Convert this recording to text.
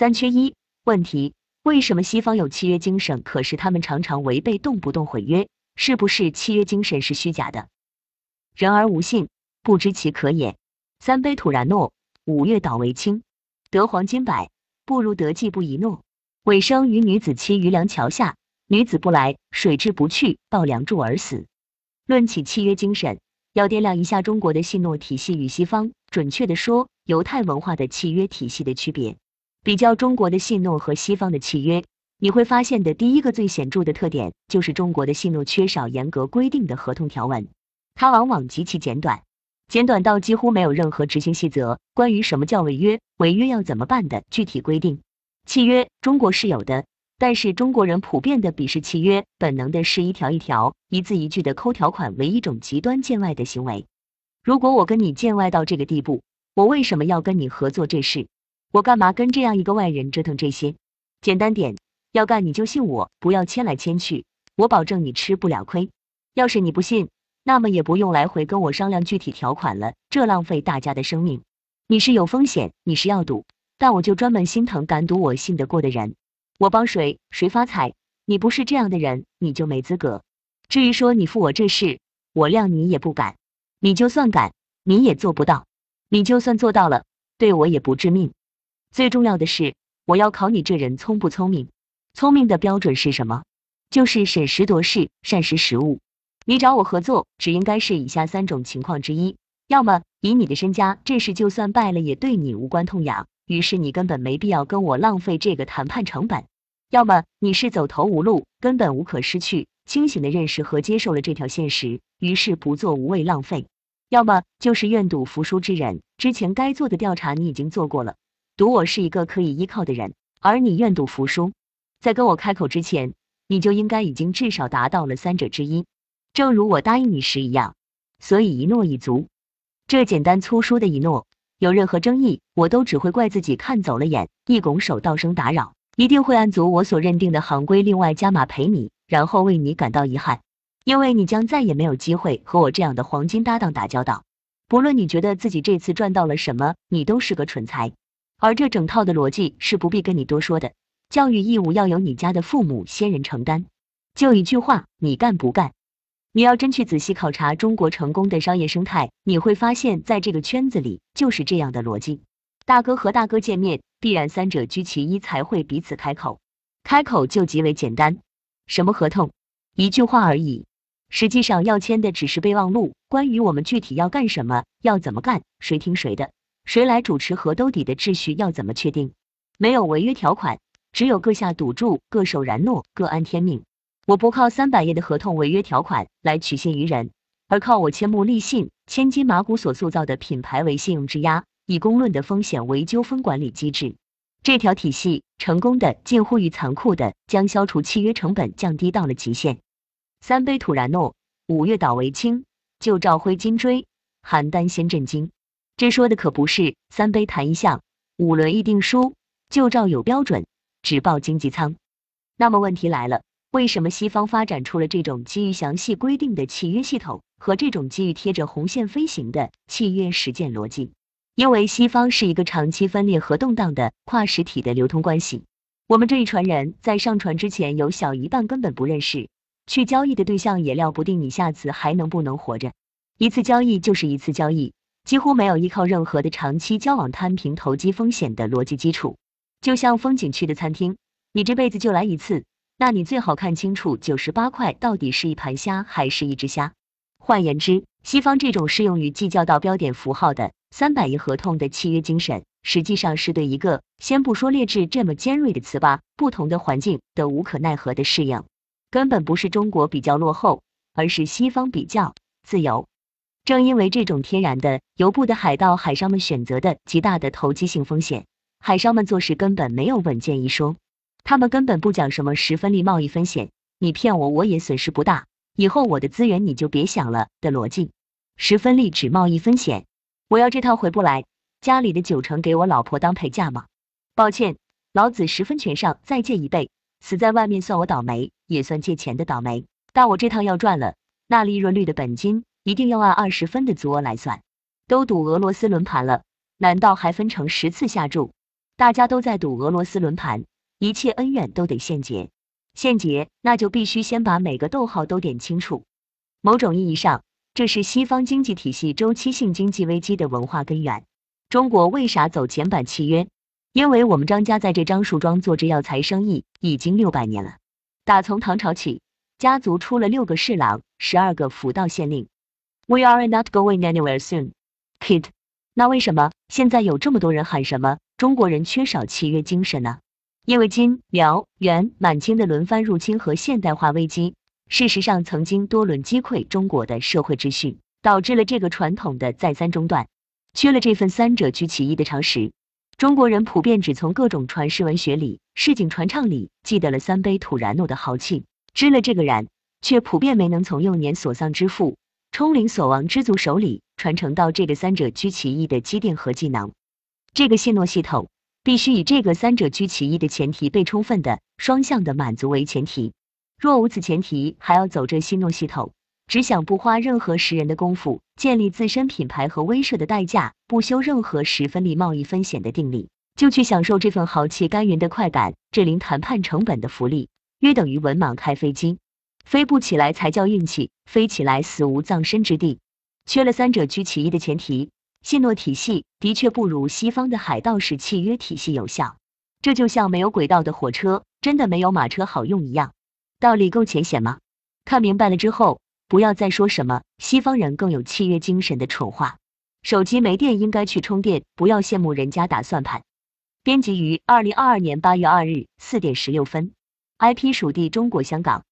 三缺一问题：为什么西方有契约精神，可是他们常常违背，动不动毁约？是不是契约精神是虚假的？人而无信，不知其可也。三杯土然诺，五月倒为清。得黄金百，不如得计不一诺。尾生于女子期于梁桥下，女子不来，水至不去，抱梁柱而死。论起契约精神，要掂量一下中国的信诺体系与西方，准确的说，犹太文化的契约体系的区别。比较中国的信诺和西方的契约，你会发现的第一个最显著的特点，就是中国的信诺缺少严格规定的合同条文，它往往极其简短，简短到几乎没有任何执行细则。关于什么叫违约，违约要怎么办的具体规定，契约中国是有的，但是中国人普遍的鄙视契约，本能的是一条一条、一字一句的抠条款为一种极端见外的行为。如果我跟你见外到这个地步，我为什么要跟你合作这事？我干嘛跟这样一个外人折腾这些？简单点，要干你就信我，不要牵来牵去，我保证你吃不了亏。要是你不信，那么也不用来回跟我商量具体条款了，这浪费大家的生命。你是有风险，你是要赌，但我就专门心疼敢赌我信得过的人。我帮谁谁发财，你不是这样的人，你就没资格。至于说你负我这事，我谅你也不敢。你就算敢，你也做不到。你就算做到了，对我也不致命。最重要的是，我要考你这人聪不聪明。聪明的标准是什么？就是审时度势，善识时务。你找我合作，只应该是以下三种情况之一：要么以你的身家，这事就算败了也对你无关痛痒，于是你根本没必要跟我浪费这个谈判成本；要么你是走投无路，根本无可失去，清醒的认识和接受了这条现实，于是不做无谓浪费；要么就是愿赌服输之人，之前该做的调查你已经做过了。赌我是一个可以依靠的人，而你愿赌服输，在跟我开口之前，你就应该已经至少达到了三者之一，正如我答应你时一样。所以一诺一足，这简单粗疏的一诺，有任何争议，我都只会怪自己看走了眼，一拱手道声打扰，一定会按足我所认定的行规，另外加码赔你，然后为你感到遗憾，因为你将再也没有机会和我这样的黄金搭档打交道。不论你觉得自己这次赚到了什么，你都是个蠢材。而这整套的逻辑是不必跟你多说的，教育义务要由你家的父母先人承担。就一句话，你干不干？你要真去仔细考察中国成功的商业生态，你会发现在这个圈子里就是这样的逻辑。大哥和大哥见面，必然三者居其一才会彼此开口，开口就极为简单，什么合同？一句话而已。实际上要签的只是备忘录，关于我们具体要干什么，要怎么干，谁听谁的。谁来主持河兜底的秩序要怎么确定？没有违约条款，只有各下赌注，各守然诺，各安天命。我不靠三百页的合同违约条款来取信于人，而靠我千木立信、千金马骨所塑造的品牌为信用质押，以公论的风险为纠纷管理机制。这条体系成功的近乎于残酷的将消除契约成本降低到了极限。三杯土然诺，五月倒为清，旧照挥金锥，邯郸先震惊。这说的可不是三杯谈一项，五轮议定书，就照有标准，只报经济舱。那么问题来了，为什么西方发展出了这种基于详细规定的契约系统和这种基于贴着红线飞行的契约实践逻辑？因为西方是一个长期分裂和动荡的跨实体的流通关系。我们这一船人在上船之前，有小一半根本不认识，去交易的对象也料不定你下次还能不能活着。一次交易就是一次交易。几乎没有依靠任何的长期交往摊平投机风险的逻辑基础，就像风景区的餐厅，你这辈子就来一次，那你最好看清楚九十八块到底是一盘虾还是一只虾。换言之，西方这种适用于计较到标点符号的三百亿合同的契约精神，实际上是对一个先不说劣质这么尖锐的词吧，不同的环境的无可奈何的适应，根本不是中国比较落后，而是西方比较自由。正因为这种天然的由不得海盗海商们选择的极大的投机性风险，海商们做事根本没有稳健一说，他们根本不讲什么十分利贸易风险，你骗我我也损失不大，以后我的资源你就别想了的逻辑。十分利指贸易风险，我要这套回不来，家里的九成给我老婆当陪嫁吗？抱歉，老子十分全上，再借一倍，死在外面算我倒霉，也算借钱的倒霉。但我这趟要赚了，那利润率的本金。一定要按二十分的足额来算，都赌俄罗斯轮盘了，难道还分成十次下注？大家都在赌俄罗斯轮盘，一切恩怨都得现结。现结，那就必须先把每个逗号都点清楚。某种意义上，这是西方经济体系周期性经济危机的文化根源。中国为啥走简版契约？因为我们张家在这张树庄做着药材生意已经六百年了，打从唐朝起，家族出了六个侍郎，十二个辅道县令。We are not going anywhere soon, kid。那为什么现在有这么多人喊什么中国人缺少契约精神呢？因为金、辽、元、满清的轮番入侵和现代化危机，事实上曾经多轮击溃中国的社会秩序，导致了这个传统的再三中断。缺了这份三者居其一的常识，中国人普遍只从各种传世文学里、市井传唱里记得了三杯土然诺的豪气，知了这个然，却普遍没能从幼年所丧之父、冲灵所亡之族手里传承到这个三者居其一的积淀和技能。这个信诺系统。必须以这个三者居其一的前提被充分的双向的满足为前提，若无此前提，还要走这信诺系统，只想不花任何识人的功夫建立自身品牌和威慑的代价，不修任何十分利贸易风险的定力，就去享受这份豪气甘云的快感，这零谈判成本的福利，约等于文盲开飞机，飞不起来才叫运气，飞起来死无葬身之地，缺了三者居其一的前提。信诺体系的确不如西方的海盗式契约体系有效，这就像没有轨道的火车真的没有马车好用一样，道理够浅显吗？看明白了之后，不要再说什么西方人更有契约精神的蠢话。手机没电应该去充电，不要羡慕人家打算盘。编辑于二零二二年八月二日四点十六分，IP 属地中国香港。